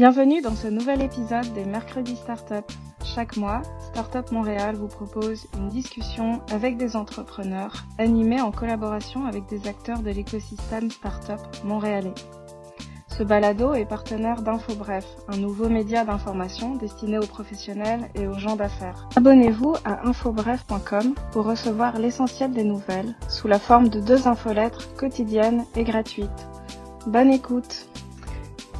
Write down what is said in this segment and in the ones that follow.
Bienvenue dans ce nouvel épisode des Mercredis Startup. Chaque mois, Startup Montréal vous propose une discussion avec des entrepreneurs animée en collaboration avec des acteurs de l'écosystème startup montréalais. Ce balado est partenaire d'InfoBref, un nouveau média d'information destiné aux professionnels et aux gens d'affaires. Abonnez-vous à infobref.com pour recevoir l'essentiel des nouvelles sous la forme de deux infolettres quotidiennes et gratuites. Bonne écoute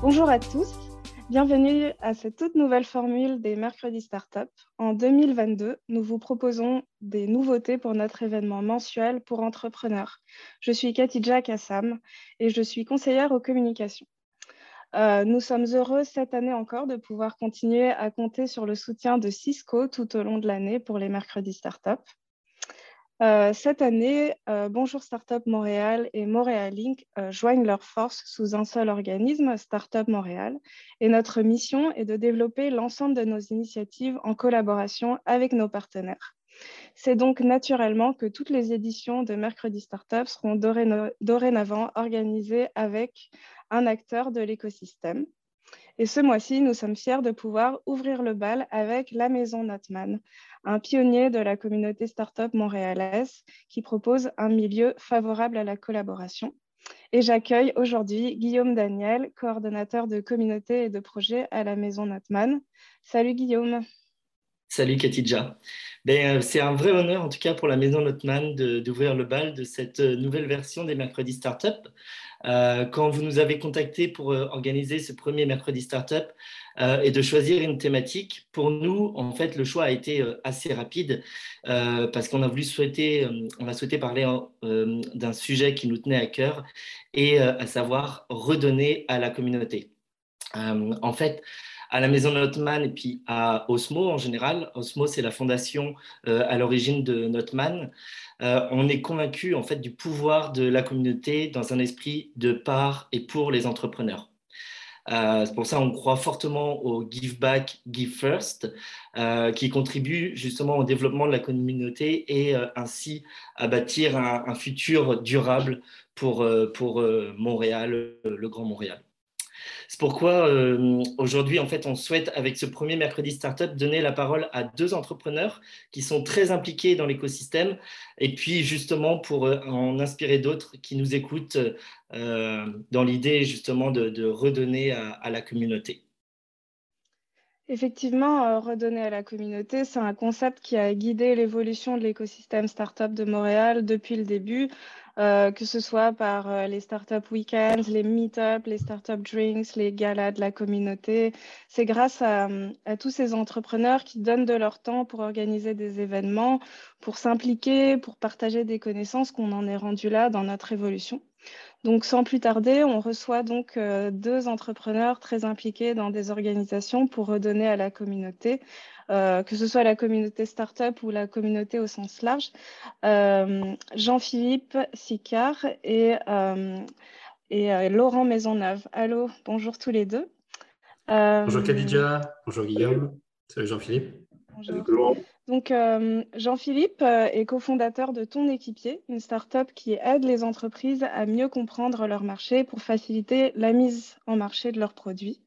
Bonjour à tous Bienvenue à cette toute nouvelle formule des Mercredis Startup. En 2022, nous vous proposons des nouveautés pour notre événement mensuel pour entrepreneurs. Je suis Katija Kassam et je suis conseillère aux communications. Euh, nous sommes heureux cette année encore de pouvoir continuer à compter sur le soutien de Cisco tout au long de l'année pour les Mercredis Startup. Euh, cette année, euh, Bonjour Startup Montréal et Montréal Link euh, joignent leurs forces sous un seul organisme, Startup Montréal, et notre mission est de développer l'ensemble de nos initiatives en collaboration avec nos partenaires. C'est donc naturellement que toutes les éditions de Mercredi Startup seront dorénavant organisées avec un acteur de l'écosystème. Et ce mois-ci, nous sommes fiers de pouvoir ouvrir le bal avec la Maison Notman, un pionnier de la communauté startup montréalaise qui propose un milieu favorable à la collaboration. Et j'accueille aujourd'hui Guillaume Daniel, coordonnateur de communauté et de projet à la Maison Notman. Salut Guillaume. Salut Katidja. Ben, euh, c'est un vrai honneur, en tout cas pour la Maison Notman, d'ouvrir le bal de cette euh, nouvelle version des mercredis startup. Euh, quand vous nous avez contacté pour organiser ce premier mercredi startup et de choisir une thématique, pour nous, en fait, le choix a été assez rapide parce qu'on a voulu souhaiter, on a souhaité parler d'un sujet qui nous tenait à cœur et à savoir redonner à la communauté. en fait, à la Maison Notman et puis à Osmo en général. Osmo, c'est la fondation euh, à l'origine de Notman. Euh, on est convaincu en fait du pouvoir de la communauté dans un esprit de part et pour les entrepreneurs. Euh, c'est pour ça qu'on croit fortement au Give Back, Give First, qui contribue justement au développement de la communauté et ainsi à bâtir un, futur durable pour, pour Montréal, le Grand Montréal. C'est pourquoi euh, aujourd'hui, en fait, on souhaite, avec ce premier mercredi startup, donner la parole à deux entrepreneurs qui sont très impliqués dans l'écosystème et puis justement pour euh, en inspirer d'autres qui nous écoutent euh, dans l'idée justement de, redonner à, la communauté. Effectivement, redonner à la communauté, c'est un concept qui a guidé l'évolution de l'écosystème startup de Montréal depuis le début. Euh, que ce soit par euh, les startup weekends, les meet-up, les startup drinks, les galas de la communauté. C'est grâce à, tous ces entrepreneurs qui donnent de leur temps pour organiser des événements, pour s'impliquer, pour partager des connaissances qu'on en est rendu là dans notre évolution. Donc, sans plus tarder, on reçoit donc euh, deux entrepreneurs très impliqués dans des organisations pour redonner à la communauté euh, que ce soit la communauté startup ou la communauté au sens large. Euh, Jean-Philippe Sicard et, euh, et Laurent Maisonneuve. Allô, bonjour tous les deux. bonjour Khadija, bonjour Guillaume, salut Jean-Philippe. Bonjour. Donc, Jean-Philippe est cofondateur de Ton Équipier, une startup qui aide les entreprises à mieux comprendre leur marché pour faciliter la mise en marché de leurs produits.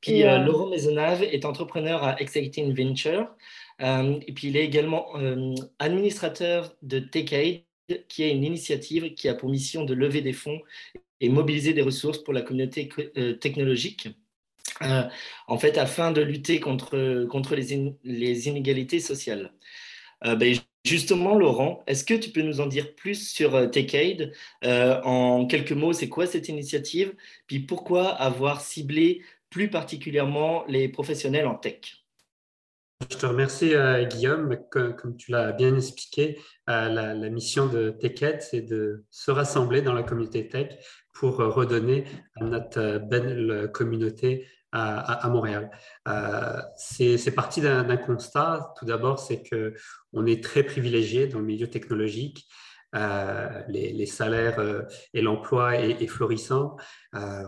Puis euh, euh, Laurent Maisonnave est entrepreneur à Exciting Venture. Euh, et puis il est également administrateur de TechAid, qui est une initiative qui a pour mission de lever des fonds et mobiliser des ressources pour la communauté technologique. En fait, afin de lutter contre, contre les, inégalités sociales. Ben, justement, Laurent, est-ce que tu peux nous en dire plus sur TechAid En quelques mots, c'est quoi cette initiative? Puis pourquoi avoir ciblé plus particulièrement les professionnels en tech? Je te remercie, euh, Guillaume. Comme, tu l'as bien expliqué, euh, la, mission de TechEd, c'est de se rassembler dans la communauté tech pour redonner à notre belle communauté à, Montréal. Euh, c'est parti d'un constat. Tout d'abord, c'est qu'on est très privilégié dans le milieu technologique les, salaires et l'emploi est, florissant.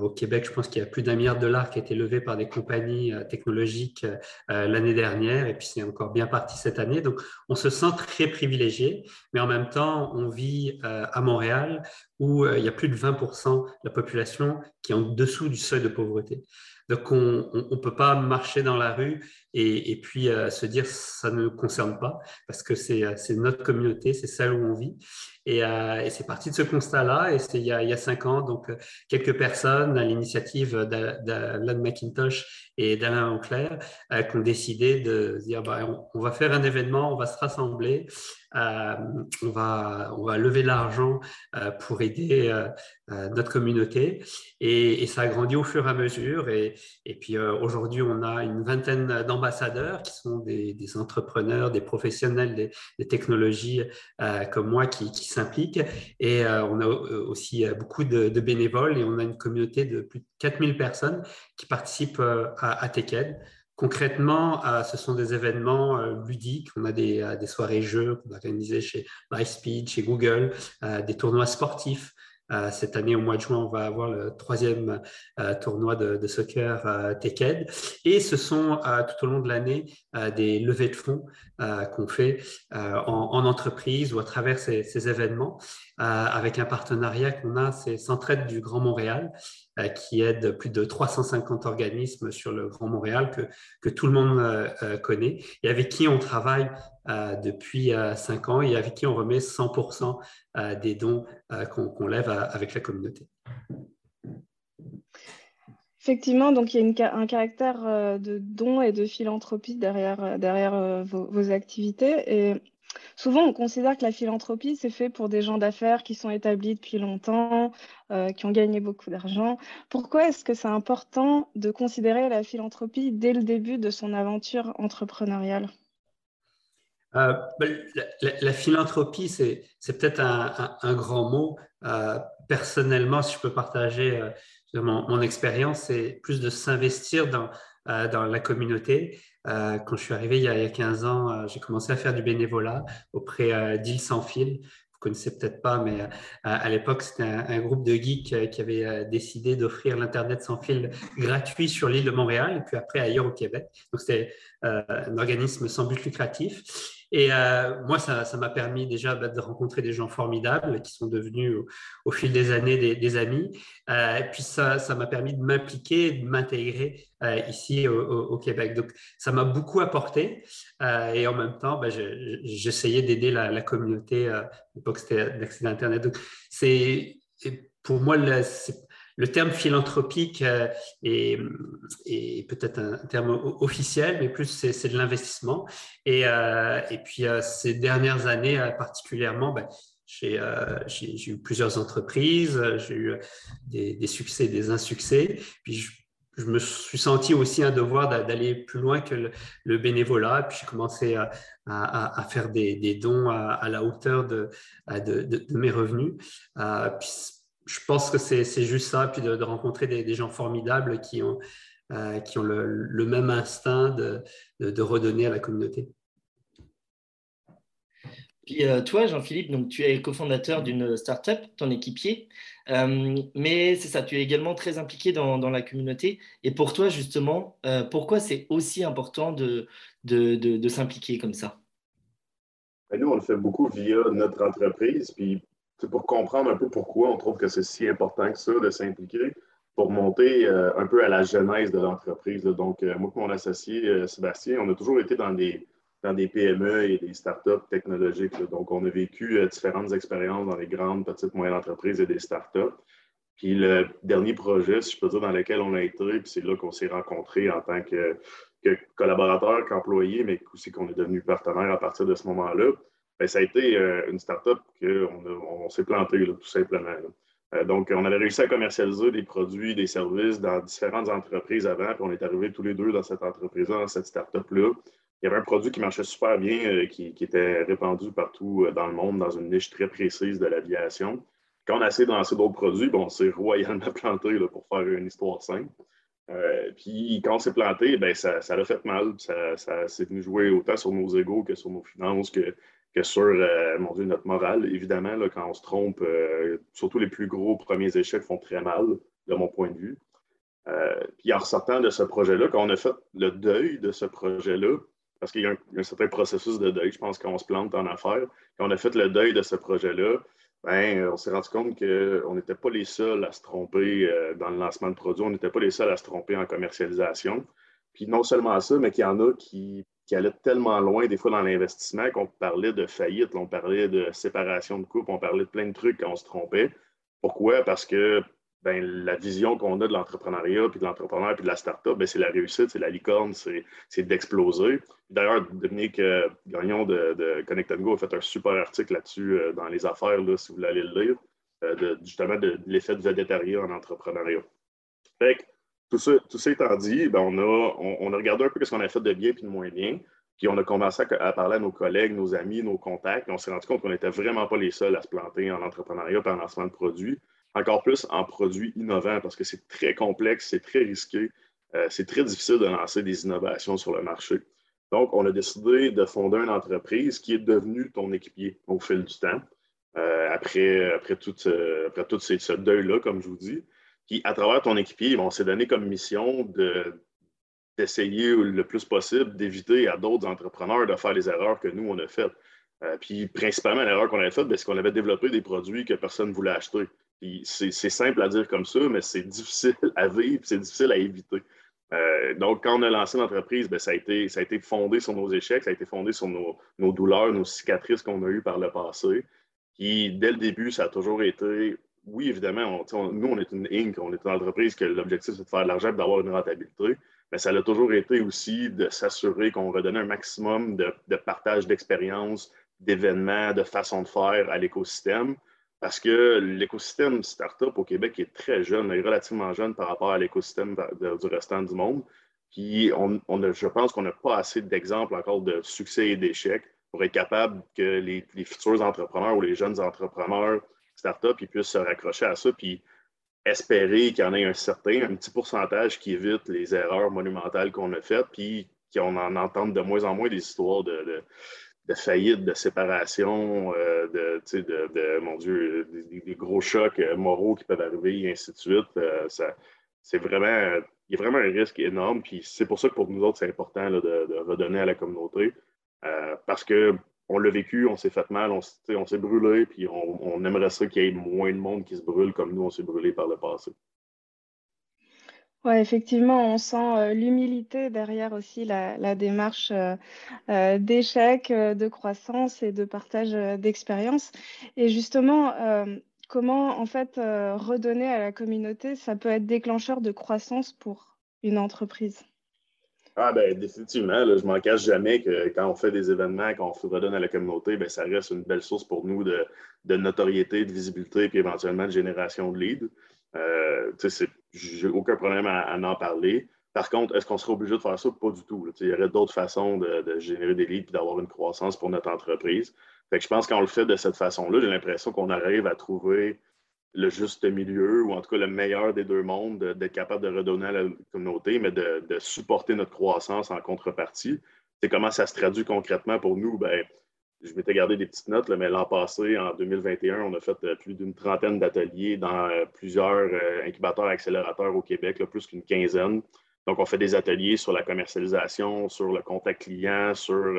au Québec, je pense qu'il y a plus d'un milliard de dollars qui a été levé par des compagnies technologiques l'année dernière, et puis c'est encore bien parti cette année. Donc, on se sent très privilégié, mais en même temps, on vit à Montréal où il y a plus de 20% de la population qui est en dessous du seuil de pauvreté. Donc, on ne peut pas marcher dans la rue et, puis euh, se dire ça ne nous concerne pas parce que c'est euh, notre communauté, c'est celle où on vit. Euh, et, c'est parti de ce constat-là. Et c'est il, y a cinq ans, donc quelques personnes à l'initiative d'Alan McIntosh et d'Alain Auclair qui ont décidé de dire bah, on, va faire un événement, on va se rassembler, on, va, on va lever l'argent pour aider notre communauté. Et, ça a grandi au fur et à mesure. Et, et puis aujourd'hui, on a une vingtaine d'ambassadeurs qui sont des, entrepreneurs, des professionnels des, technologies comme moi qui, s'impliquent. Et euh, on a euh, aussi euh, beaucoup de, bénévoles et on a une communauté de plus de 4000 personnes qui participent à, à Concrètement, ce sont des événements ludiques. On a des, soirées jeux qu'on a organisées chez Lightspeed, chez Google, des tournois sportifs. Cette année, au mois de juin, on va avoir le troisième tournoi de, soccer euh, Et ce sont tout au long de l'année des levées de fonds qu'on fait en, entreprise ou à travers ces, ces événements. Euh, avec un partenariat qu'on a, c'est Centraide du Grand Montréal, euh, qui aide plus de 350 organismes sur le Grand Montréal que, que tout le monde euh, connaît et avec qui on travaille depuis cinq ans et avec qui on remet 100% des dons qu'on lève avec la communauté. Effectivement, donc il y a un caractère de don et de philanthropie derrière, derrière vos, activités. Souvent, on considère que la philanthropie, c'est fait pour des gens d'affaires qui sont établis depuis longtemps, euh, qui ont gagné beaucoup d'argent. Pourquoi est-ce que c'est important de considérer la philanthropie dès le début de son aventure entrepreneuriale? Euh, ben, la, philanthropie, c'est peut-être un, grand mot. Euh, personnellement, si je peux partager mon, expérience, c'est plus de s'investir dans, dans la communauté. Euh, quand je suis arrivé il y a, 15 ans, euh, j'ai commencé à faire du bénévolat auprès euh, d'Île Sans Fil. Vous connaissez peut-être pas, mais à l'époque, c'était un, groupe de geeks qui avait décidé d'offrir l'Internet sans fil gratuit sur l'île de Montréal et puis après ailleurs au Québec. Donc, c'était un organisme sans but lucratif. Et euh, moi, ça m'a permis déjà bah, de rencontrer des gens formidables qui sont devenus au, fil des années des, amis. Euh, et puis, ça m'a permis de m'impliquer, de m'intégrer euh, ici au, Québec. Donc, ça m'a beaucoup apporté. et en même temps, bah, j'essayais d'aider la, communauté. à l'époque, l'accès à Internet. Donc, pour moi, c'est le terme philanthropique euh, est, peut-être un terme officiel, mais plus c'est de l'investissement. Et, euh, puis euh, ces dernières années particulièrement, ben, j'ai eu plusieurs entreprises, j'ai eu des, succès, des insuccès. Puis je, me suis senti aussi un devoir d'aller plus loin que le, bénévolat. Puis j'ai commencé à, faire des, dons à, la hauteur de, mes revenus. Je pense que c'est juste ça, puis de, rencontrer des, gens formidables qui ont, euh, qui ont le, même instinct de, de, redonner à la communauté. Puis euh, toi, Jean-Philippe, donc tu es cofondateur d'une startup, ton équipier, euh, mais c'est ça, tu es également très impliqué dans, dans la communauté. Et pour toi, justement, pourquoi c'est aussi important de, de s'impliquer comme ça? Ben, Nous, on le fait beaucoup via notre entreprise, puis pour comprendre un peu pourquoi on trouve que c'est si important que ça de s'impliquer pour monter euh, un peu à la genèse de l'entreprise. Donc, euh, moi et mon associé euh, Sébastien, on a toujours été dans des, dans des PME et des startups technologiques. Donc, on a vécu différentes expériences dans les grandes, petites, moyennes entreprises et des startups. Puis le dernier projet, si je peux dire, dans lequel on a été, puis c'est là qu'on s'est rencontrés en tant que, que collaborateurs, qu'employés, mais aussi qu'on est devenu partenaire à partir de ce moment-là. Ben, ça a été euh, une start-up qu'on on, s'est planté, tout simplement. Euh, donc, on avait réussi à commercialiser des produits, des services dans différentes entreprises avant, puis on est arrivés tous les deux dans cette entreprise-là, dans cette start-up-là. Il y avait un produit qui marchait super bien, euh, qui, était répandu partout dans le monde, dans une niche très précise de l'aviation. Quand on a essayé de lancer d'autres produits, bon, on s'est royalement planté pour faire une histoire simple. puis quand on s'est planté, ben, ça, ça a fait mal. Ça, ça s'est venu jouer autant sur nos égaux que sur nos finances, que que sur, euh, mon Dieu, notre morale. Évidemment, là, quand on se trompe, euh, surtout les plus gros premiers échecs font très mal, de mon point de vue. Euh, puis en ressortant de ce projet-là, quand on a fait le deuil de ce projet-là, parce qu'il y, a un certain processus de deuil, je pense, qu'on se plante en affaires, quand on a fait le deuil de ce projet-là, ben, on s'est rendu compte qu'on n'était pas les seuls à se tromper dans le lancement de produits, on n'était pas les seuls à se tromper en commercialisation. Puis non seulement ça, mais qu'il y en a qui qui allait tellement loin des fois dans l'investissement qu'on parlait de faillite, on parlait de séparation de couple, on parlait de plein de trucs quand on se trompait. Pourquoi? Parce que ben, la vision qu'on a de l'entrepreneuriat, puis de l'entrepreneur, puis de la start-up, ben, c'est la réussite, c'est la licorne, c'est d'exploser. D'ailleurs, Dominique euh, Gagnon de, de, Connect Go a fait un super article là-dessus euh, dans les affaires, là, si vous voulez le lire, euh, justement de, l'effet de védétariat en entrepreneuriat. Tout ça, étant dit, ben, on, a, regardé un peu ce qu'on a fait de bien et de moins bien. Puis on a commencé à, parler à nos collègues, nos amis, nos contacts. Et on s'est rendu compte qu'on n'était vraiment pas les seuls à se planter en entrepreneuriat et en lancement de produits. Encore plus en produits innovants parce que c'est très complexe, c'est très risqué. Euh, c'est très difficile de lancer des innovations sur le marché. Donc, on a décidé de fonder une entreprise qui est devenue ton équipier au fil du temps, euh, après, tout, après tout ce deuil-là, comme je vous dis. Puis à travers ton équipier, on s'est donné comme mission d'essayer le plus possible d'éviter à d'autres entrepreneurs de faire les erreurs que nous, on a faites. Euh, puis principalement, l'erreur qu'on avait faite, ben, c'est qu'on avait développé des produits que personne ne voulait acheter. c'est simple à dire comme ça, mais c'est difficile à vivre, c'est difficile à éviter. Euh, donc, quand on a lancé l'entreprise, ben, ça, a été, ça a été fondé sur nos échecs, ça a été fondé sur nos, nos douleurs, nos cicatrices qu'on a eues par le passé. Puis, dès le début, ça a toujours été oui, évidemment, nous, on est une Inc., on est une entreprise que l'objectif, c'est de faire de l'argent et d'avoir une rentabilité. Mais ça a toujours été aussi de s'assurer qu'on redonnait un maximum de, partage d'expérience, d'événements, de façon de faire à l'écosystème. Parce que l'écosystème startup au Québec est très jeune, est relativement jeune par rapport à l'écosystème du restant du monde. Puis, on, je pense qu'on n'a pas assez d'exemples encore de succès et d'échecs pour être capable que les futurs entrepreneurs ou les jeunes entrepreneurs start-up, ils puissent se raccrocher à ça, puis espérer qu'il y en ait un certain, un petit pourcentage qui évite les erreurs monumentales qu'on a faites, puis qu'on en entende de moins en moins des histoires de, de, faillite, de séparation, euh, de, mon Dieu, des, gros chocs euh, moraux qui peuvent arriver, et ainsi de suite. Euh, c'est vraiment, il y a vraiment un risque énorme, puis c'est pour ça que pour nous autres, c'est important de, redonner à la communauté, parce que on l'a vécu, on s'est fait mal, on, s'est brûlé, puis on, aimerait ça qu'il y ait moins de monde qui se brûle comme nous, on s'est brûlé par le passé. Oui, effectivement, on sent euh, l'humilité derrière aussi la, démarche euh, euh, d'échec, de croissance et de partage d'expérience. Et justement, comment en fait redonner à la communauté, ça peut être déclencheur de croissance pour une entreprise? Ah ben définitivement, je je m'en cache jamais que quand on fait des événements, quand on redonne à la communauté, ben, ça reste une belle source pour nous de, notoriété, de visibilité, puis éventuellement de génération de leads. Euh, j'ai aucun problème à, en parler. Par contre, est-ce qu'on serait obligé de faire ça? Pas du tout. Il y aurait d'autres façons de, générer des leads et d'avoir une croissance pour notre entreprise. Fait que je pense qu'on le fait de cette façon-là, j'ai l'impression qu'on arrive à trouver le juste milieu, ou en tout cas le meilleur des deux mondes, d'être capable de redonner à la communauté, mais de, supporter notre croissance en contrepartie. C'est comment ça se traduit concrètement pour nous? Ben, je m'étais gardé des petites notes, mais l'an passé, en 2021, on a fait euh, plus d'une trentaine d'ateliers dans euh, plusieurs euh, incubateurs accélérateurs au Québec, plus qu'une quinzaine. Donc, on fait des ateliers sur la commercialisation, sur le contact client, sur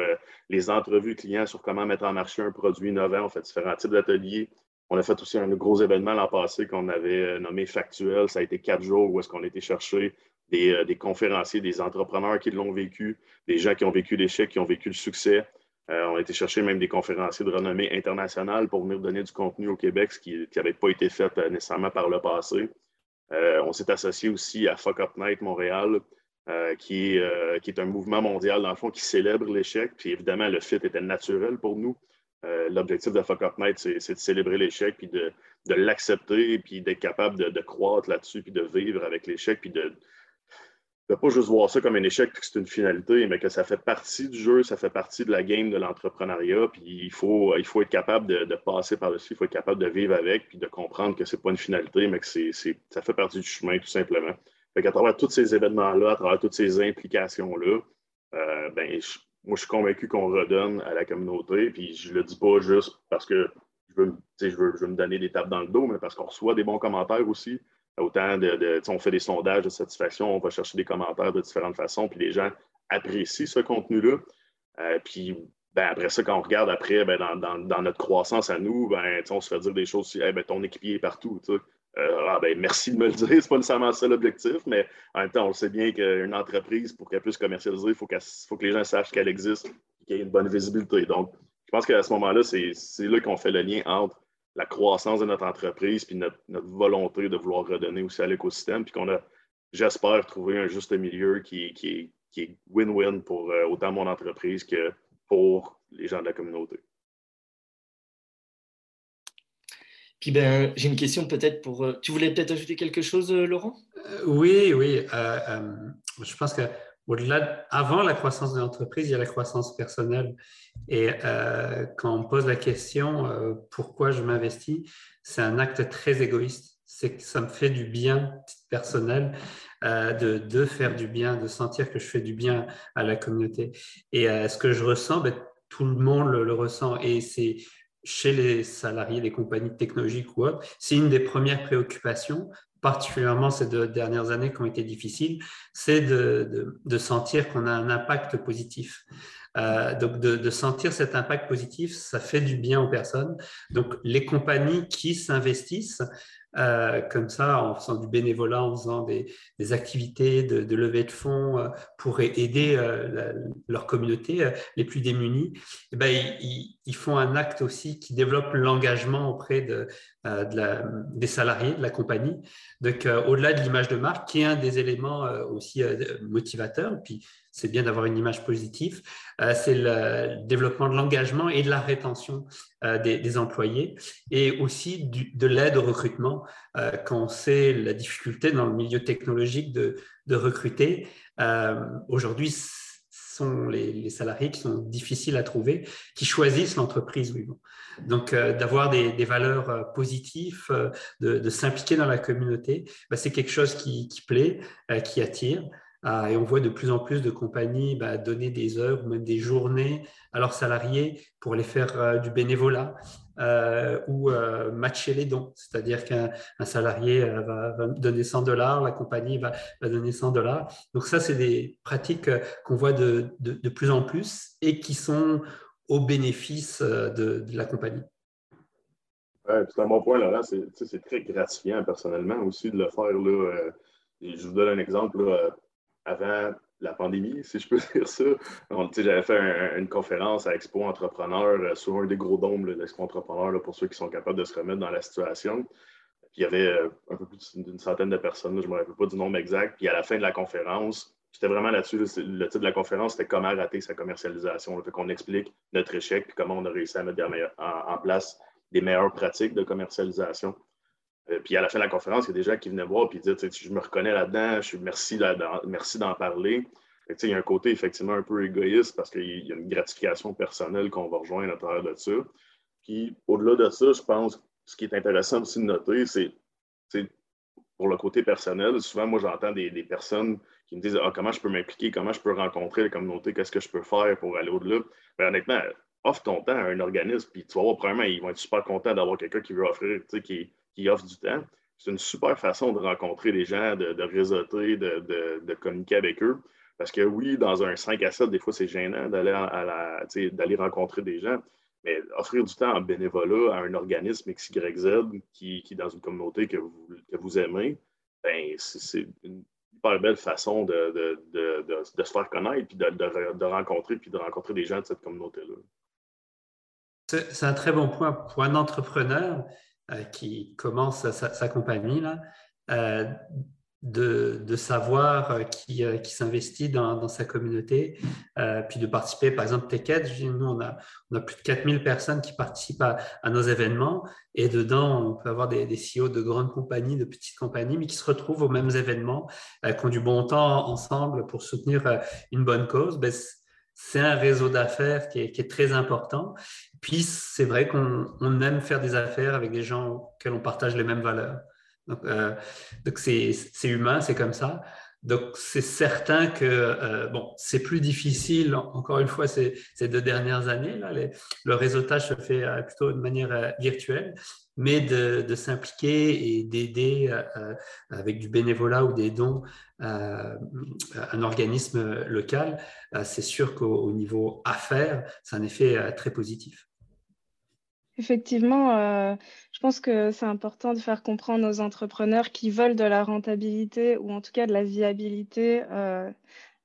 les entrevues clients, sur comment mettre en marché un produit innovant. On fait différents types d'ateliers on a fait aussi un gros événement l'an passé qu'on avait euh, nommé Factuel. Ça a été quatre jours où est-ce qu'on a été chercher euh, des, conférenciers, des entrepreneurs qui l'ont vécu, des gens qui ont vécu l'échec, qui ont vécu le succès. Euh, on a été chercher même des conférenciers de renommée internationale pour venir donner du contenu au Québec, ce qui n'avait pas été fait nécessairement par le passé. on s'est associé aussi à Fuck Up Night Montréal, qui, qui, est, un mouvement mondial, dans le fond, qui célèbre l'échec. Puis évidemment, le fit était naturel pour nous. Euh, l'objectif de Fuck Up Night, c'est de célébrer l'échec, puis de, l'accepter, puis d'être capable de, croître là-dessus, puis de vivre avec l'échec, puis de ne pas juste voir ça comme un échec, puis que c'est une finalité, mais que ça fait partie du jeu, ça fait partie de la game de l'entrepreneuriat, puis il faut, il faut être capable de, passer par-dessus, il faut être capable de vivre avec, puis de comprendre que ce n'est pas une finalité, mais que ça fait partie du chemin, tout simplement. Fait qu'à travers tous ces événements-là, à travers toutes ces implications-là, euh, ben, moi, je suis convaincu qu'on redonne à la communauté. Puis je le dis pas juste parce que je veux, je veux, je veux me donner des tapes dans le dos, mais parce qu'on reçoit des bons commentaires aussi. Autant de, on fait des sondages de satisfaction, on va chercher des commentaires de différentes façons, puis les gens apprécient ce contenu-là. Euh, puis ben, après ça, quand on regarde après, ben, dans, notre croissance à nous, ben, on se fait dire des choses, si ben, ton équipier est partout. Euh, ah, ben, merci de me le dire, c'est pas nécessairement ça l'objectif, mais en même temps, on sait bien qu'une entreprise, pour qu'elle puisse commercialiser, il faut, faut, que les gens sachent qu'elle existe et qu'il y ait une bonne visibilité. Donc, je pense qu'à ce moment-là, c'est là qu'on fait le lien entre la croissance de notre entreprise puis notre, volonté de vouloir redonner aussi à l'écosystème, puis qu'on a, j'espère, trouvé un juste milieu qui, qui est win-win pour euh, autant mon entreprise que pour les gens de la communauté. Puis ben, j'ai une question peut-être pour. Euh, tu voulais peut-être ajouter quelque chose, euh, Laurent? Oui, oui. je pense que au-delà, avant la croissance de l'entreprise, il y a la croissance personnelle. Et euh, quand on pose la question euh, pourquoi je m'investis, c'est un acte très égoïste. C'est que ça me fait du bien personnel euh, de, de, faire du bien, de sentir que je fais du bien à la communauté. Et ce que je ressens, ben, tout le monde le, le ressent. Et c'est chez les salariés des compagnies technologiques ou autres, c'est une des premières préoccupations particulièrement ces deux dernières années qui ont été difficiles, c'est de, de, sentir qu'on a un impact positif. Euh, donc, de, sentir cet impact positif, ça fait du bien aux personnes. Donc, les compagnies qui s'investissent euh, comme ça, en faisant du bénévolat, en faisant des, activités de, levée de fonds euh, pour aider euh, leur communauté les plus démunis, eh ben, ils, font un acte aussi qui développe l'engagement auprès de, des salariés de la compagnie. Donc, au-delà de l'image de marque, qui est un des éléments aussi motivateurs, puis c'est bien d'avoir une image positive, c'est le développement de l'engagement et de la rétention des, des, employés et aussi de l'aide au recrutement euh, quand on sait la difficulté dans le milieu technologique de, recruter. Euh, Aujourd'hui, sont les, salariés qui sont difficiles à trouver, qui choisissent l'entreprise où ils vont. Donc, euh, d'avoir des, valeurs euh, positives, euh, de, s'impliquer dans la communauté, bah, c'est quelque chose qui plaît, qui attire. Et on voit de plus en plus de compagnies bah, donner des heures ou même des journées à leurs salariés pour les faire du bénévolat, euh, ou euh, matcher les dons. C'est-à-dire qu'un salarié euh, va, donner 100 dollars, la compagnie va, donner 100 dollars. Donc ça, c'est des pratiques qu'on voit de, de, plus en plus et qui sont au bénéfice de, la compagnie. Ouais, c'est un bon point, Laurent. C'est très gratifiant personnellement aussi de le faire. Là, je vous donne un exemple. Avant la pandémie, si je peux dire ça. J'avais fait une conférence à Expo Entrepreneur euh, sur un des gros dômes de l'Expo Entrepreneur pour ceux qui sont capables de se remettre dans la situation. Puis il y avait euh, un peu plus d'une centaine de personnes, je ne me rappelle pas du nombre exact. Puis à la fin de la conférence, c'était vraiment là-dessus. Le titre de la conférence, c'était Comment rater sa commercialisation. On fait qu'on explique notre échec et comment on a réussi à mettre en, place des meilleures pratiques de commercialisation. Euh, puis à la fin de la conférence, il y a des gens qui venaient voir et disaient Je me reconnais là-dedans, je merci, merci d'en parler. il y a un côté effectivement un peu égoïste parce qu'il y a une gratification personnelle qu'on va rejoindre à travers de ça. Puis au-delà de ça, je pense ce qui est intéressant aussi de noter, c'est pour le côté personnel. Souvent, moi, j'entends des, personnes qui me disent ah, comment je peux m'impliquer, comment je peux rencontrer la communauté, qu'est-ce que je peux faire pour aller au-delà? Ben, honnêtement, offre ton temps à un organisme, puis tu vas voir, premièrement, ils vont être super contents d'avoir quelqu'un qui veut offrir, qui, qui offre du temps. C'est une super façon de rencontrer les gens, de, réseauter, de, communiquer avec eux. Parce que oui, dans un 5 à 7, des fois, c'est gênant d'aller, rencontrer des gens. Mais offrir du temps en bénévolat à un organisme XYZ qui, qui est dans une communauté que vous, que vous aimez, ben, c'est une hyper belle façon de, se faire connaître, puis de, rencontrer, puis de rencontrer des gens de cette communauté-là. C'est un très bon point pour un entrepreneur. Euh, qui commence sa, compagnie, là, euh, de, de, savoir euh, qui, qui s'investit dans, dans, sa communauté, puis de participer, par exemple, TechEd, nous, on a, on a plus de 4000 personnes qui participent à, nos événements, et dedans, on peut avoir des, des CEO de grandes compagnies, de petites compagnies, mais qui se retrouvent aux mêmes événements, qui ont du bon temps ensemble pour soutenir une bonne cause. Ben, c'est un réseau d'affaires qui est, très important. Puis, c'est vrai qu'on aime faire des affaires avec des gens auxquels on partage les mêmes valeurs. Donc, euh, c'est humain, c'est comme ça. Donc, c'est certain que euh, bon, c'est plus difficile, encore une fois, ces, ces deux dernières années. Là, le réseautage se fait euh, plutôt de manière virtuelle, mais de, s'impliquer et d'aider avec du bénévolat ou des dons un organisme local, c'est sûr qu'au niveau affaires, c'est un effet très positif. Effectivement, euh, je pense que c'est important de faire comprendre aux entrepreneurs qui veulent de la rentabilité ou en tout cas de la viabilité euh,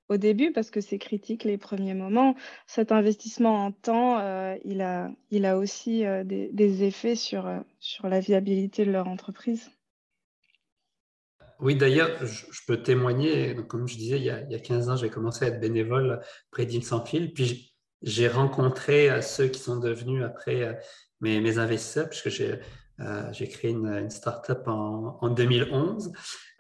au début, parce que c'est critique les premiers moments. Cet investissement en temps, euh, il a, il a aussi des, effets sur, sur la viabilité de leur entreprise. Oui, d'ailleurs, je, peux témoigner, comme je disais, il y a, il y a 15 ans, j'ai commencé à être bénévole près d'Île sans fil, puis j'ai rencontré ceux qui sont devenus après mes investisseurs, puisque j'ai euh, j'ai créé une, une start-up en, en 2011.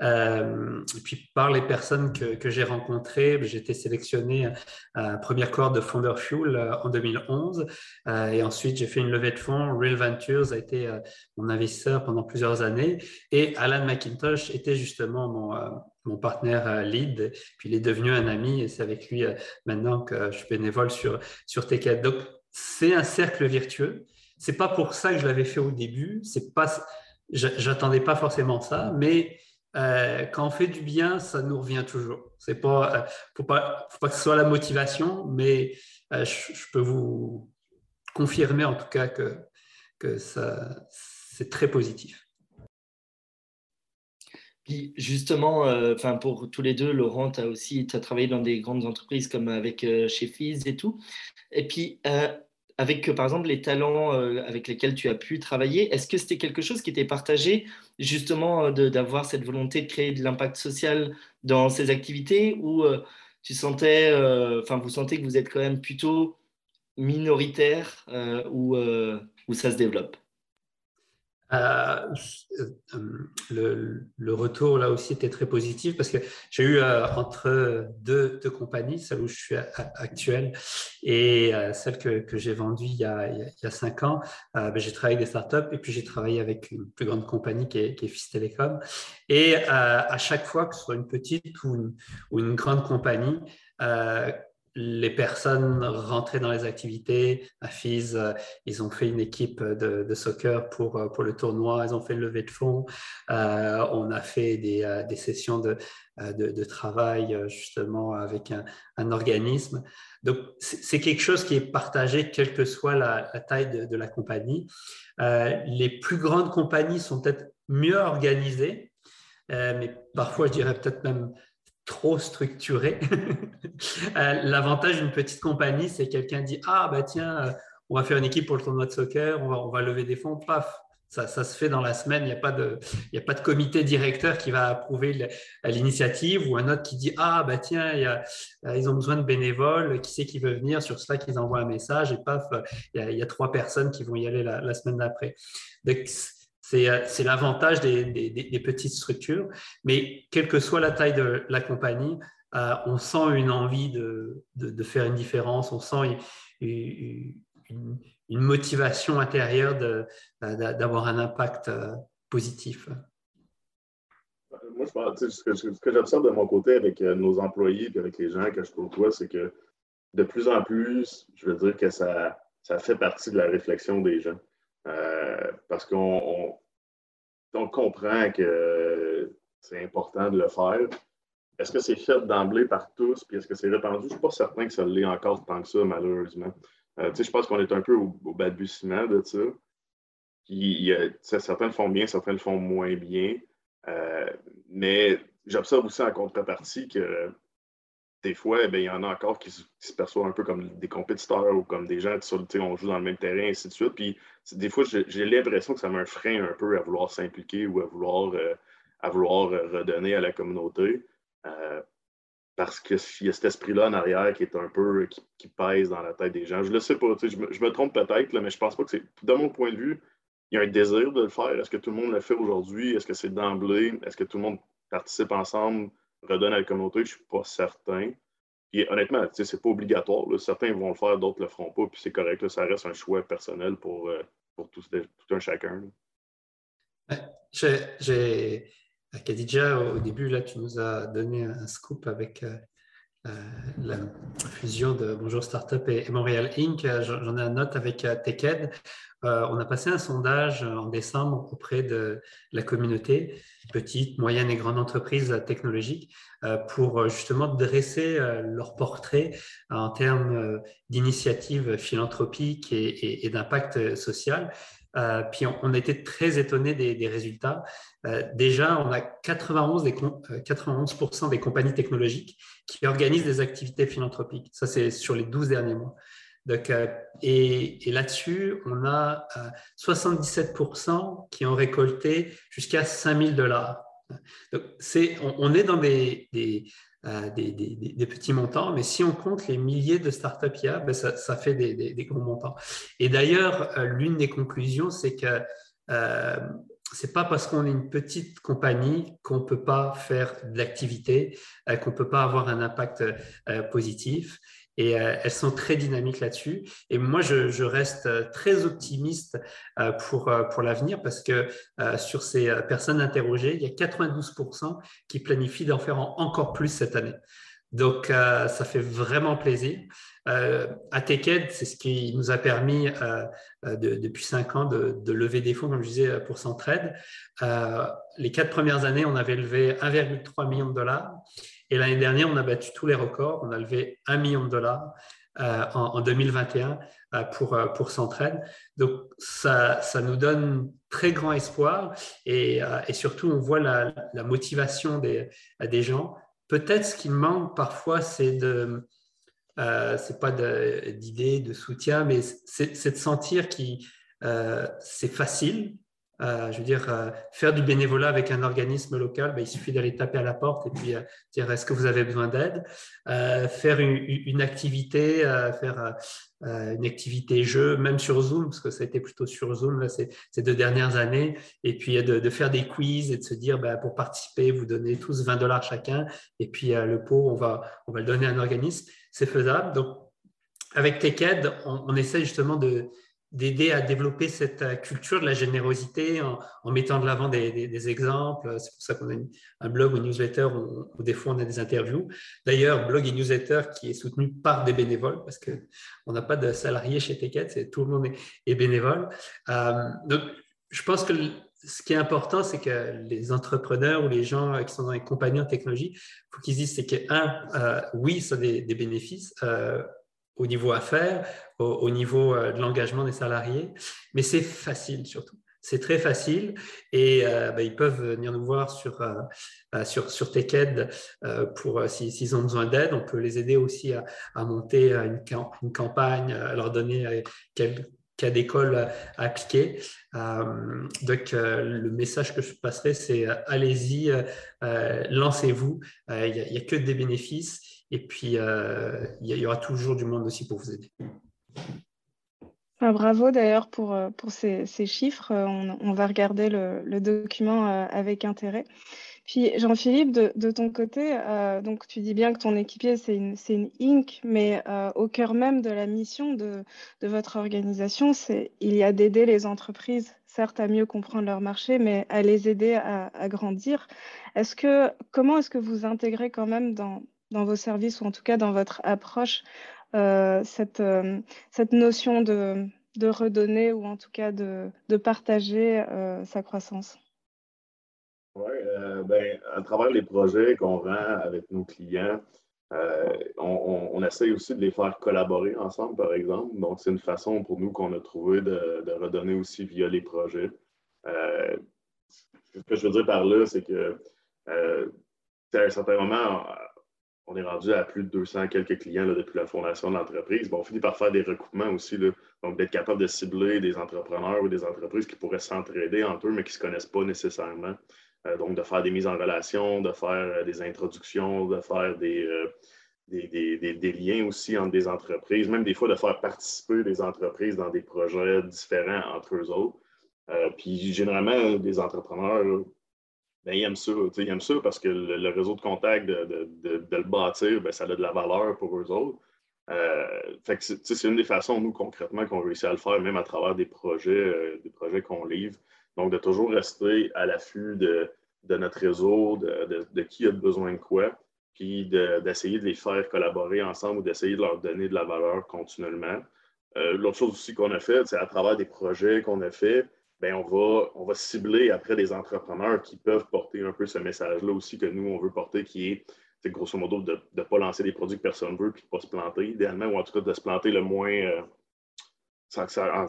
Euh, et puis, par les personnes que, j'ai rencontrées, j'ai été sélectionné la première cohorte de Founder Fuel euh, en 2011. Euh, et ensuite, j'ai fait une levée de fonds. Real Ventures a été euh, mon investisseur pendant plusieurs années. Et Alan McIntosh était justement mon, mon partenaire lead. Puis, il est devenu un ami. Et c'est avec lui maintenant que je suis bénévole sur, sur Ticket. Donc, c'est un cercle virtueux. C'est pas pour ça que je l'avais fait au début. C'est pas, j'attendais pas forcément ça, mais euh, quand on fait du bien, ça nous revient toujours. C'est pas, euh, faut pas, que ce soit la motivation, mais euh, je, peux vous confirmer en tout cas que, que ça, c'est très positif. Puis justement, enfin pour tous les deux, Laurent, tu as aussi as travaillé dans des grandes entreprises comme avec chez Fizz et tout. Et puis, avec, par exemple, les talents euh, avec lesquels tu as pu travailler, est-ce que c'était quelque chose qui était partagé, justement, euh, d'avoir cette volonté de créer de l'impact social dans ces activités ou euh, tu sentais, enfin, vous sentez que vous êtes quand même plutôt minoritaire ou ça se développe? Euh, le, le, retour là aussi était très positif parce que j'ai eu euh, entre deux, deux, compagnies, celle où je suis actuelle et euh, celle que, j'ai vendue il y, a, a cinq ans. Ben, j'ai travaillé avec des startups et puis j'ai travaillé avec une plus grande compagnie qui est, qui est. Et à chaque fois, que ce soit une petite ou une grande compagnie, les personnes rentraient dans les activités. À FIS, euh, ils ont fait une équipe de, soccer pour, euh, pour le tournoi, ils ont fait le levée de fonds. Euh, on a fait des, sessions de, de, travail justement avec un, organisme. Donc, c'est quelque chose qui est partagé, quelle que soit la, taille de, la compagnie. les plus grandes compagnies sont peut-être mieux organisées, mais parfois, je dirais peut-être même trop structuré. Euh, l'avantage d'une petite compagnie, c'est quelqu'un dit Ah, bah tiens, euh, on va faire une équipe pour le tournoi de soccer, on va, lever des fonds, paf, ça, se fait dans la semaine, il n'y a, pas de, a pas de comité directeur qui va approuver l'initiative ou un autre qui dit Ah, bah tiens, euh, ils ont besoin de bénévoles, qui sait qui veut venir? Sur cela, qu'ils envoient un message et paf, il y a, il y a trois personnes qui vont y aller la, la semaine d'après. Euh, c'est l'avantage des, petites structures. Mais quelle que soit la taille de la compagnie, euh, on sent une envie de, faire une différence, on sent une, motivation intérieure d'avoir un impact euh, positif. Moi, ce que, j'observe de mon côté avec nos employés et avec les gens que je côtoie, c'est que de plus en plus, je veux dire que ça, ça fait partie de la réflexion des gens. Euh, parce qu'on comprend que c'est important de le faire. Est-ce que c'est fait d'emblée par tous, puis est-ce que c'est répandu? Je ne suis pas certain que ça l'est encore tant que ça, malheureusement. Euh, je pense qu'on est un peu au, balbutiement de ça. Puis, certains le font bien, certains le font moins bien. Euh, mais j'observe aussi en contrepartie que des fois, eh il y en a encore qui, se perçoivent un peu comme des compétiteurs ou comme des gens qui on joue dans le même terrain, ainsi de suite. Puis des fois, j'ai l'impression que ça met un frein un peu à vouloir s'impliquer ou à vouloir, euh, à vouloir euh, redonner à la communauté. Euh, parce qu'il y a cet esprit-là en arrière qui est un peu qui, pèse dans la tête des gens. Je ne sais pas, je me, je me trompe peut-être, mais je pense pas que c'est. De mon point de vue, il y a un désir de le faire. Est-ce que tout le monde le fait aujourd'hui? Est-ce que c'est d'emblée? Est-ce que tout le monde participe ensemble? Redonne à la communauté, je ne suis pas certain. Et honnêtement, c'est pas obligatoire. Certains vont le faire, d'autres ne le feront pas. Puis c'est correct. ça reste un choix personnel pour, euh, pour tout, un chacun. J'ai Khadija, au début, là, tu nous as donné un scoop avec la fusion de Bonjour Startup et, Montréal Inc. J'en ai un note avec TechEd. on a passé un sondage en décembre auprès de la communauté, petites, moyennes et grandes entreprises technologiques, pour justement dresser leur portrait en termes d'initiatives philanthropiques et d'impact social. Euh, puis on, a été très étonnés des, résultats. Euh, déjà, on a 91, des, 91 euh, des compagnies technologiques qui organisent des activités philanthropiques. Ça, c'est sur les 12 derniers mois. Donc, et, là-dessus, on a 77% qui ont récolté jusqu'à 5000 dollars. Donc, on, on, est dans des, euh, des, petits montants, mais si on compte les milliers de startups qu'il y a, ben ça, fait des, gros montants. Et d'ailleurs, euh, l'une des conclusions, c'est que euh, c'est pas parce qu'on est une petite compagnie qu'on peut pas faire de l'activité, euh, qu'on peut pas avoir un impact positif. Et euh, elles sont très dynamiques là-dessus. Et moi, je, reste euh, très optimiste euh, pour, pour l'avenir parce que sur ces personnes interrogées, il y a 92% qui planifient d'en faire encore plus cette année. Donc, ça fait vraiment plaisir. TechEd, c'est ce qui nous a permis depuis cinq ans de, de, lever des fonds, comme je disais, pour Centraide. les quatre premières années, on avait levé 1,3 million de dollars. Et l'année dernière, on a battu tous les records. On a levé un million de dollars euh, en, 2021 euh, pour, euh, pour Centraide. Donc, ça, ça, nous donne très grand espoir et, surtout, on voit la, la motivation des, des gens. Peut-être ce qui manque parfois, c'est de, c'est pas d'idées, de, soutien, mais c'est de sentir que c'est facile euh, je veux dire, euh, faire du bénévolat avec un organisme local, ben, il suffit d'aller taper à la porte et puis euh, dire est-ce que vous avez besoin d'aide? Faire une, activité, faire une activité jeu, même sur Zoom, parce que ça a été plutôt sur Zoom ces, deux dernières années, et puis de, faire des quiz et de se dire ben, pour participer, vous donnez tous 20 dollars chacun, et puis le pot, on va, on va le donner à un organisme. C'est faisable. Donc, avec TechEd, on, on essaie justement de d'aider à développer cette euh, culture de la générosité en, mettant de l'avant des, exemples. C'est pour ça qu'on a un blog ou une newsletter où, des fois on a des interviews. D'ailleurs, blog et newsletter qui est soutenu par des bénévoles parce qu'on n'a pas de salariés chez Ticket, c'est tout le monde est, bénévole. Euh, donc, je pense que ce qui est important, c'est que les entrepreneurs ou les gens qui sont dans les compagnies en technologie, il faut qu'ils disent c'est que, un, euh, oui, ça a des, bénéfices au niveau affaires, au, au niveau euh, de l'engagement des salariés, mais c'est facile surtout. C'est très facile et euh, ben, ils peuvent venir nous voir sur, euh, sur, sur TechEd pour s'ils ont besoin d'aide. On peut les aider aussi à, à monter une, campagne, à leur donner quel cas d'école à appliquer. donc, le message que je passerai, c'est allez-y, lancez-vous. Il n'y a, que des bénéfices et puis, euh, il y, aura toujours du monde aussi pour vous aider. Bravo d'ailleurs pour, euh, pour ces, chiffres. On, on, va regarder le, document euh, avec intérêt. Puis Jean-Philippe, de, ton côté, euh, donc tu dis bien que ton équipier c'est une, une, Inc, mais euh, au cœur même de la mission de, de votre organisation, c'est il y a d'aider les entreprises, certes à mieux comprendre leur marché, mais à les aider à, à grandir. Est-ce que comment est-ce que vous intégrez quand même dans, dans vos services ou en tout cas dans votre approche euh, cette, euh, cette notion de, de, redonner ou en tout cas de, de partager euh, sa croissance? Oui, ben, à travers les projets qu'on rend avec nos clients, on, on, essaye aussi de les faire collaborer ensemble, par exemple. Donc, c'est une façon pour nous qu'on a trouvé de, de, redonner aussi via les projets. ce que je veux dire par là, c'est que à un certain moment, on est rendu à plus de 200 quelques clients depuis la fondation de l'entreprise. Bon, on finit par faire des recoupements aussi, donc d'être capable de cibler des entrepreneurs ou des entreprises qui pourraient s'entraider entre eux, mais qui ne se connaissent pas nécessairement. Euh, donc, de faire des mises en relation, de faire euh, des introductions, de faire des, euh, des, liens aussi entre des entreprises, même des fois de faire participer des entreprises dans des projets différents entre eux autres. puis, généralement, des entrepreneurs, ben, ils aiment ça. Ils aiment ça parce que le, réseau de contact, de, le bâtir, ben, ça a de la valeur pour eux autres. Euh, c'est une des façons, nous, concrètement, qu'on réussit à le faire, même à travers des projets, euh, des projets qu'on livre. Donc, de toujours rester à l'affût de, de notre réseau, de, qui a besoin de quoi, puis d'essayer de, les faire collaborer ensemble ou d'essayer de leur donner de la valeur continuellement. Euh, l'autre chose aussi qu'on a fait, c'est à travers des projets qu'on a fait, ben on, va, on va cibler après des entrepreneurs qui peuvent porter un peu ce message-là aussi que nous, on veut porter, qui est, grosso modo de ne pas lancer des produits que personne ne veut puis de ne pas se planter, idéalement, ou en tout cas de se planter le moins, euh, sans, ça, en,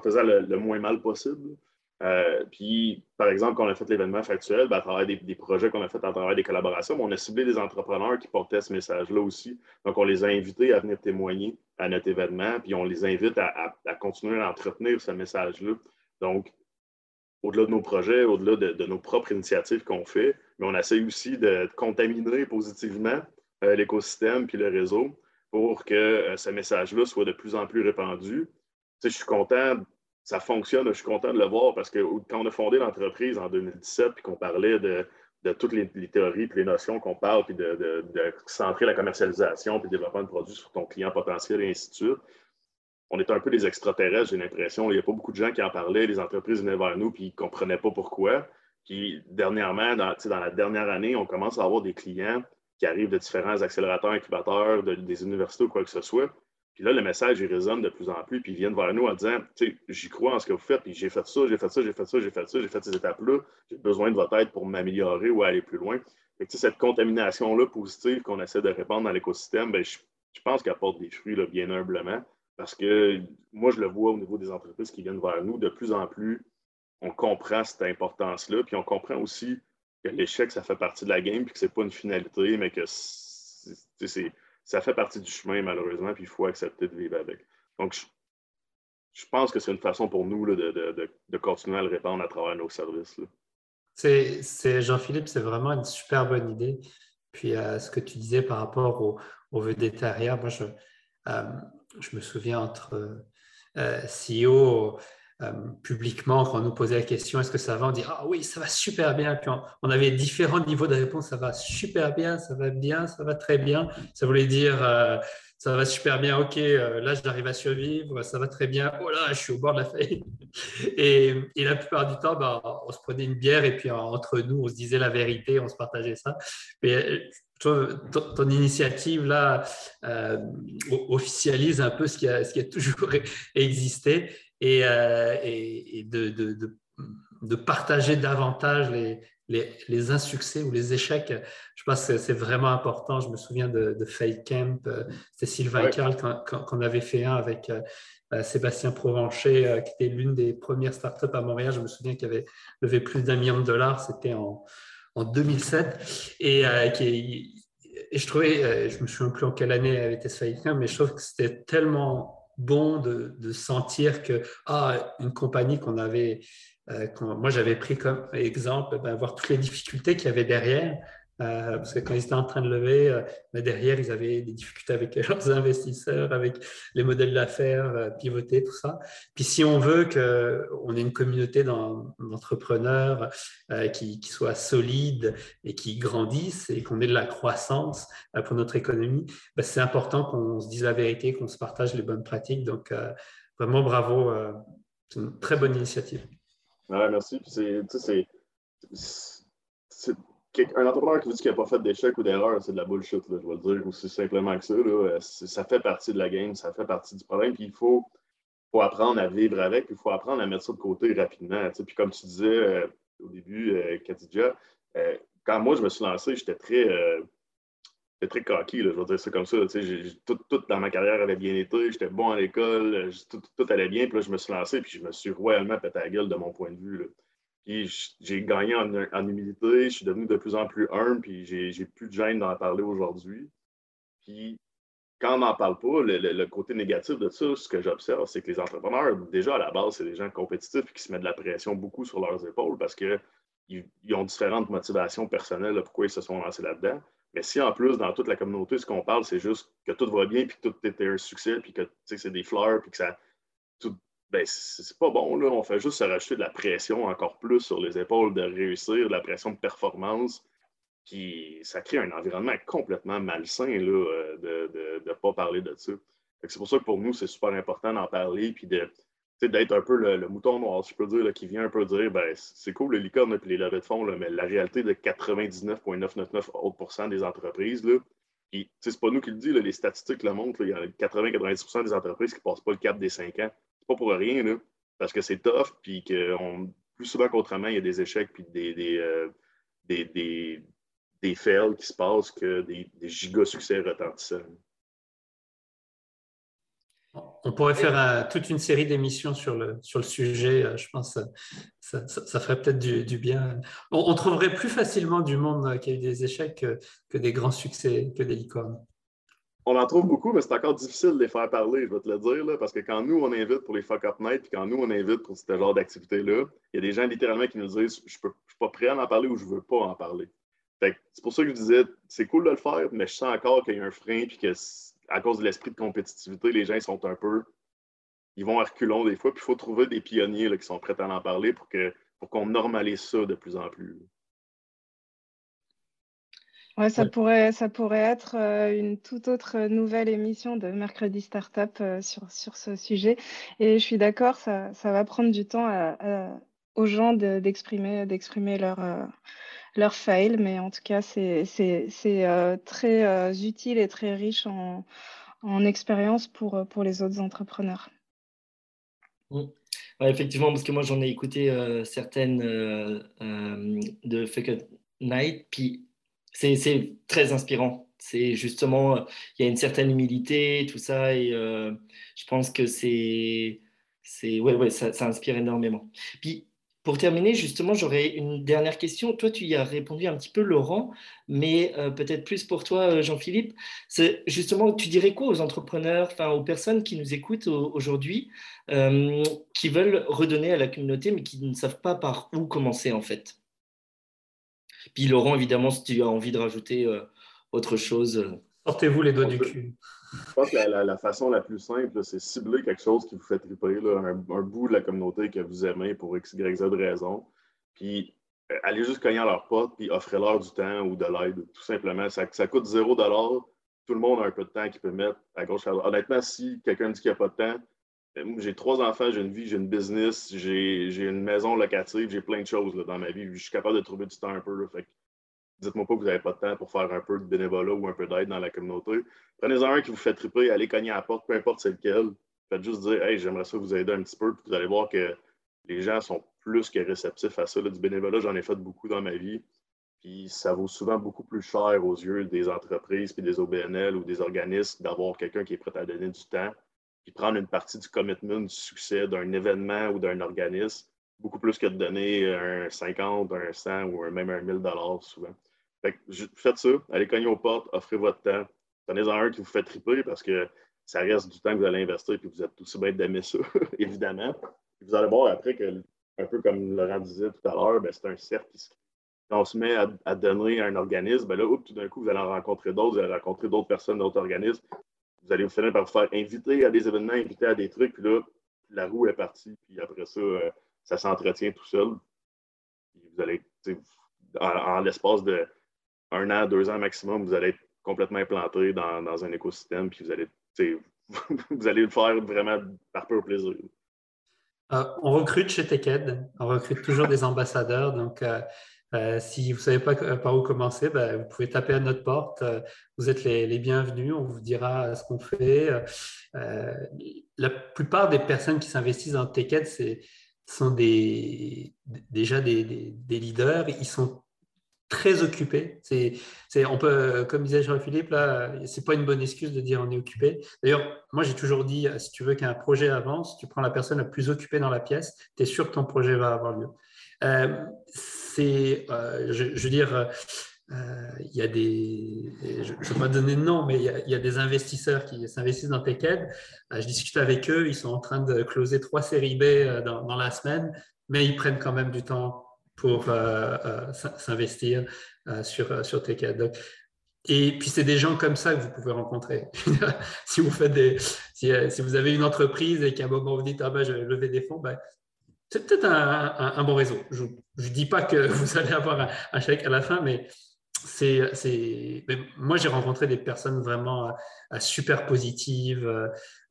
faisant le, moins mal possible. Euh, puis, par exemple, quand on a fait l'événement factuel, ben, à travers des, projets qu'on a fait à travers des collaborations, on a ciblé des entrepreneurs qui portaient ce message-là aussi. Donc, on les a invités à venir témoigner à notre événement, puis on les invite à, continuer à entretenir ce message-là. Donc, au-delà de nos projets, au-delà de, nos propres initiatives qu'on fait, mais on essaie aussi de contaminer positivement euh, l'écosystème puis le réseau pour que euh, ce message-là soit de plus en plus répandu. je suis content ça fonctionne. Je suis content de le voir parce que quand on a fondé l'entreprise en 2017 puis qu'on parlait de, toutes les, théories et les notions qu'on parle, puis de, centrer la commercialisation puis développer de produit sur ton client potentiel et ainsi de suite, on était un peu des extraterrestres, j'ai l'impression. Il n'y a pas beaucoup de gens qui en parlaient. Les entreprises venaient vers nous puis ils ne comprenaient pas pourquoi. Puis dernièrement, dans, dans, la dernière année, on commence à avoir des clients qui arrivent de différents accélérateurs, incubateurs, des universités ou quoi que ce soit, puis là, le message, résonne de plus en plus, puis ils viennent vers nous en disant, j'y crois en ce que vous faites, puis j'ai fait ça, j'ai fait ça, j'ai fait ça, j'ai fait ça, j'ai fait ces étapes-là, j'ai besoin de votre aide pour m'améliorer ou aller plus loin. Fait que, cette contamination-là positive qu'on essaie de répandre dans l'écosystème, ben, je, pense qu'elle porte des fruits, là, bien humblement, parce que moi, je le vois au niveau des entreprises qui viennent vers nous, de plus en plus, on comprend cette importance-là, puis on comprend aussi que l'échec, ça fait partie de la game, puis que ce n'est pas une finalité, mais que c'est ça fait partie du chemin, malheureusement, puis il faut accepter de vivre avec. Donc, je, pense que c'est une façon pour nous de, continuer à le répandre à travers nos services. C'est Jean-Philippe, c'est vraiment une super bonne idée. Puis à ce que tu disais par rapport au, au vedette moi, je, euh, je, me souviens entre euh, CEO, euh, publiquement, quand on nous posait la question est-ce que ça va On dit ah oui, ça va super bien. Puis on, avait différents niveaux de réponse ça va super bien, ça va bien, ça va très bien. Ça voulait dire euh, ça va super bien, ok, euh, là j'arrive à survivre, ça va très bien, oh là, je suis au bord de la faillite. Et, la plupart du temps, bah, on se prenait une bière et puis entre nous, on se disait la vérité, on se partageait ça. Ton, ton, initiative là officialise un peu ce qui a, ce qui a toujours existé et, euh, et, de, de, de, partager davantage les, les, les, insuccès ou les échecs. Je pense que c'est vraiment important. Je me souviens de, de Fake Camp, euh, c'était Sylvain Carl qu'on avait fait un avec euh, Sébastien Provencher, qui était l'une des premières startups à Montréal. Je me souviens qu'il avait levé plus d'un million de dollars. C'était en, en 2007. Et, qui, et je trouvais, je me souviens plus en quelle année avait été ce mais je trouve que c'était tellement bon de, sentir que ah, une compagnie qu'on avait, euh, moi j'avais pris comme exemple, ben, voir toutes les difficultés qu'il y avait derrière, euh, parce que quand ils étaient en train de lever, euh, derrière, ils avaient des difficultés avec leurs investisseurs, avec les modèles d'affaires euh, pivotés, tout ça. Puis si on veut qu'on ait une communauté d'entrepreneurs qui, qui, soit solide et qui grandisse et qu'on ait de la croissance pour notre économie, ben, c'est important qu'on se dise la vérité, qu'on se partage les bonnes pratiques. Donc, vraiment bravo. c'est une très bonne initiative. Ouais, merci. C'est un entrepreneur qui vous dit qu'il n'a pas fait d'échec ou d'erreur, c'est de la bullshit, je vais le dire aussi simplement que ça. Là. Ça fait partie de la game, ça fait partie du problème. Puis il faut, faut apprendre à vivre avec, puis il faut apprendre à mettre ça de côté rapidement. Puis comme tu disais euh, au début, euh, euh, quand moi je me suis lancé, j'étais très, euh, très cocky, je vais dire ça comme ça. Tout, tout, dans ma carrière avait bien été, j'étais bon à l'école, tout, tout, allait bien, puis là je me suis lancé, puis je me suis royalement pété la gueule de mon point de vue. Là. Puis j'ai gagné en, humilité, je suis devenu de plus en plus humble, puis j'ai plus de gêne d'en parler aujourd'hui. Puis quand on n'en parle pas, le, côté négatif de ça, ce que j'observe, c'est que les entrepreneurs, déjà à la base, c'est des gens compétitifs qui se mettent de la pression beaucoup sur leurs épaules parce qu'ils ils ont différentes motivations personnelles pourquoi ils se sont lancés là-dedans. Mais si en plus, dans toute la communauté, ce qu'on parle, c'est juste que tout va bien, puis que tout était un succès, puis que c'est des fleurs, puis que ça, ben, c'est pas bon. Là. On fait juste se rajouter de la pression encore plus sur les épaules de réussir, de la pression de performance. Puis ça crée un environnement complètement malsain là, euh, de ne pas parler de ça. C'est pour ça que pour nous, c'est super important d'en parler puis d'être un peu le, mouton noir, je peux dire, qui vient un peu dire ben, c'est cool le licorne et les levées de fonds, mais la réalité de 99,999% des entreprises, là, c'est pas nous qui le dit, les statistiques le montrent, il y a 80-90% des entreprises qui ne passent pas le cap des 5 ans. Pas pour rien, parce que c'est tough, puis que plus souvent qu'autrement, il y a des échecs puis des, des, euh, des, des, fails qui se passent que des, des giga succès retentissants. On pourrait faire toute une série d'émissions sur le, sur le sujet. Euh, je pense que ça, ferait peut-être du, bien. On, trouverait plus facilement du monde qui a eu des échecs que, des grands succès, que des licornes. On en trouve beaucoup, mais c'est encore difficile de les faire parler, je vais te le dire, parce que quand nous, on invite pour les Fuck Up Night, puis quand nous, on invite pour ce genre d'activité-là, il y a des gens littéralement qui nous disent Je ne suis pas prêt à en parler ou je ne veux pas en parler. C'est pour ça que je disais C'est cool de le faire, mais je sens encore qu'il y a un frein, puis que à cause de l'esprit de compétitivité, les gens sont un peu. Ils vont à reculons des fois, puis il faut trouver des pionniers qui sont prêts à en parler pour qu'on pour normalise ça de plus en plus. Ouais, ça, Pourrait, ça pourrait être euh, une toute autre nouvelle émission de Mercredi Startup euh, sur, sur ce sujet. Et je suis d'accord, ça, ça, va prendre du temps aux gens d'exprimer d'exprimer leur, euh, leur fail, mais en tout cas, c'est euh, très euh, utile et très riche en, en expérience pour, euh, pour les autres entrepreneurs. Mmh. effectivement, parce que moi, j'en ai écouté certaines de Fake Night, puis c'est très inspirant. C'est justement, il y a une certaine humilité, tout ça, et je pense que c'est, ouais, ouais, ça, inspire énormément. Puis pour terminer, justement, j'aurais une dernière question. Toi, tu y as répondu un petit peu, Laurent, mais euh, peut-être plus pour toi, euh, Jean-Philippe. C'est justement, tu dirais quoi aux entrepreneurs, enfin aux personnes qui nous écoutent aujourd'hui, euh, qui veulent redonner à la communauté, mais qui ne savent pas par où commencer en fait? Puis Laurent, évidemment, si tu as envie de rajouter autre chose. Sortez-vous les doigts du cul. Je pense que la, façon la plus simple, c'est cibler quelque chose qui vous fait triper, un, bout de la communauté que vous aimez pour X, Y, Z raison. Puis euh, allez juste cogner à leur porte, puis offrez-leur du temps ou de l'aide, tout simplement. Ça, ça coûte zéro dollar. Tout le monde a un peu de temps qu'il peut mettre à gauche à. Honnêtement, si quelqu'un dit qu'il n'y a pas de temps, euh, j'ai trois enfants, j'ai une vie, j'ai une business, j'ai une maison locative, j'ai plein de choses dans ma vie. Je suis capable de trouver du temps un peu. fait Dites-moi pas que vous n'avez pas de temps pour faire un peu de bénévolat ou un peu d'aide dans la communauté. Prenez-en un qui vous fait triper, allez cogner à la porte, peu importe c'est lequel. Faites juste dire Hey, j'aimerais ça vous aider un petit peu. Vous allez voir que les gens sont plus que réceptifs à ça. du bénévolat, j'en ai fait beaucoup dans ma vie. Puis ça vaut souvent beaucoup plus cher aux yeux des entreprises, puis des OBNL ou des organismes d'avoir quelqu'un qui est prêt à donner du temps, puis prendre une partie du commitment, du succès d'un événement ou d'un organisme, beaucoup plus que de donner un 50, un 100 ou même un 1000 souvent faites ça, allez cogner aux portes, offrez votre temps. Prenez-en un qui vous fait triper parce que ça reste du temps que vous allez investir et vous êtes aussi bien d'aimer ça, évidemment. vous allez voir après que, un peu comme Laurent disait tout à l'heure, ben, c'est un cercle Quand on se met à, donner à un organisme, ben là, tout d'un coup, vous allez en rencontrer d'autres, vous allez rencontrer d'autres personnes d'autres organismes. Vous allez vous finir par vous faire inviter à des événements, inviter à des trucs, puis là, la roue est partie, puis après ça, euh, ça s'entretient tout seul. vous allez, en l'espace de un an, deux ans maximum, vous allez être complètement implanté dans, un écosystème, puis vous allez, vous allez le faire vraiment par pur plaisir. Euh, on recrute chez TechEd, on recrute toujours des ambassadeurs. Donc, euh, euh, si vous ne savez pas par où commencer, ben, vous pouvez taper à notre porte. vous êtes les, bienvenus, on vous dira ce qu'on fait. la plupart des personnes qui s'investissent dans TechEd, sont des, déjà des, leaders. Ils sont très occupé. C'est, c'est, on peut, comme disait Jean-Philippe, là, c'est pas une bonne excuse de dire on est occupé. D'ailleurs, moi j'ai toujours dit, si tu veux qu'un projet avance, tu prends la personne la plus occupée dans la pièce, tu es sûr que ton projet va avoir lieu. Euh, c'est, euh, je, veux dire, euh, il y a des, je ne vais pas donner de nom, mais il y, a, des investisseurs qui s'investissent dans TechEd. je discute avec eux, ils sont en train de closer trois séries B dans, la semaine, mais ils prennent quand même du temps pour s'investir sur, sur TechEd. et puis, c'est des gens comme ça que vous pouvez rencontrer. si, vous faites des, si, vous avez une entreprise et qu'à un moment vous dites Ah ben, je vais lever des fonds, ben, c'est peut-être un, bon réseau. Je ne dis pas que vous allez avoir un, chèque à la fin, mais c'est, moi, j'ai rencontré des personnes vraiment euh, super positives.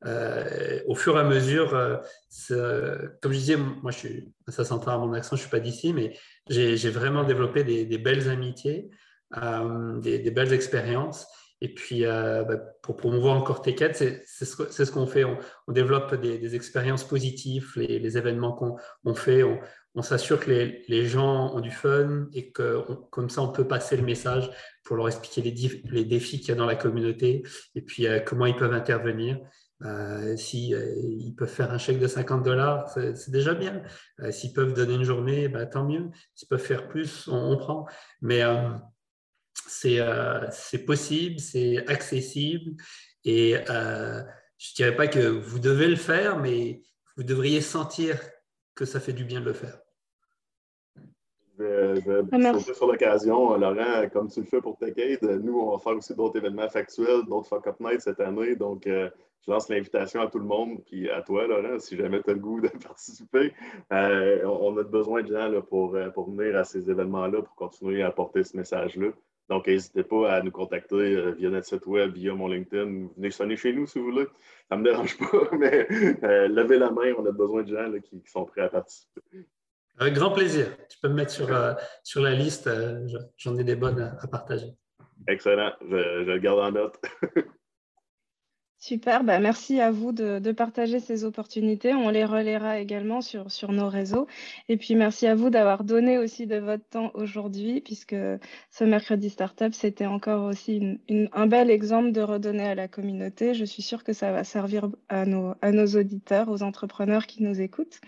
au fur et à mesure, comme je disais, moi, je suis, ça s'entend à mon accent, je suis pas d'ici, mais j'ai vraiment développé des, belles amitiés, des, belles expériences. Et puis, euh, bah, pour promouvoir encore T4, c'est ce, qu'on fait. On, développe des, expériences positives, les, événements qu'on fait. On, s'assure que les, gens ont du fun et que comme ça, on peut passer le message pour leur expliquer les, défis qu'il y a dans la communauté et puis euh, comment ils peuvent intervenir. Euh, si ils peuvent faire un chèque de 50 dollars, c'est déjà bien. S'ils peuvent donner une journée, bah, tant mieux. S'ils peuvent faire plus, on, on prend. Mais euh, c'est possible, c'est accessible et euh, je ne dirais pas que vous devez le faire, mais vous devriez sentir que ça fait du bien de le faire. Je vais, ah, sur l'occasion, Laurent, comme tu le fais pour TechAid, nous, on va faire aussi d'autres événements factuels, d'autres Fuck Up Night cette année. Donc, euh, je lance l'invitation à tout le monde, puis à toi, Laurent, si jamais tu as le goût de participer. on a besoin de gens pour, pour venir à ces événements-là, pour continuer à porter ce message-là. Donc, n'hésitez pas à nous contacter euh, via notre site web, via mon LinkedIn. Venez sonner chez nous si vous voulez. Ça ne me dérange pas, mais euh, levez la main. On a besoin de gens qui, sont prêts à participer. Avec grand plaisir. Tu peux me mettre sur, euh, sur la liste. J'en ai des bonnes à, partager. Excellent. Je, je le garde en note. Super, bah, merci à vous de, partager ces opportunités. On les relaiera également sur, sur nos réseaux. Et puis merci à vous d'avoir donné aussi de votre temps aujourd'hui, puisque ce mercredi Startup, c'était encore aussi un bel exemple de redonner à la communauté. Je suis sûre que ça va servir à nos, à nos auditeurs, aux entrepreneurs qui nous écoutent.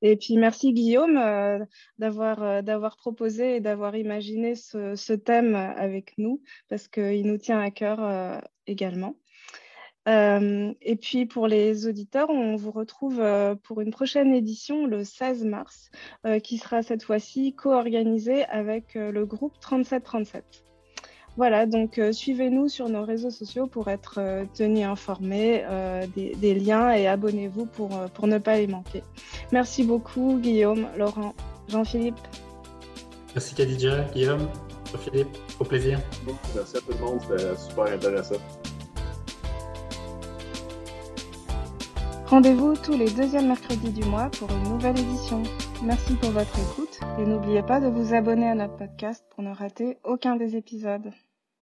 Et puis merci Guillaume euh, d'avoir euh, proposé et d'avoir imaginé ce, ce, thème avec nous, parce qu'il nous tient à cœur euh, également. Euh, et puis pour les auditeurs, on vous retrouve euh, pour une prochaine édition le 16 mars, euh, qui sera cette fois-ci co-organisée avec le groupe 3737. Voilà, donc suivez-nous sur nos réseaux sociaux pour être tenus informés des, liens et abonnez-vous pour, pour ne pas les manquer. Merci beaucoup Guillaume, Laurent, Jean-Philippe. Merci Khadija, Guillaume, Jean-Philippe, au plaisir. Merci à tout le monde, c'était super intéressant. Rendez-vous tous les deuxièmes mercredis du mois pour une nouvelle édition. Merci pour votre écoute et n'oubliez pas de vous abonner à notre podcast pour ne rater aucun des épisodes.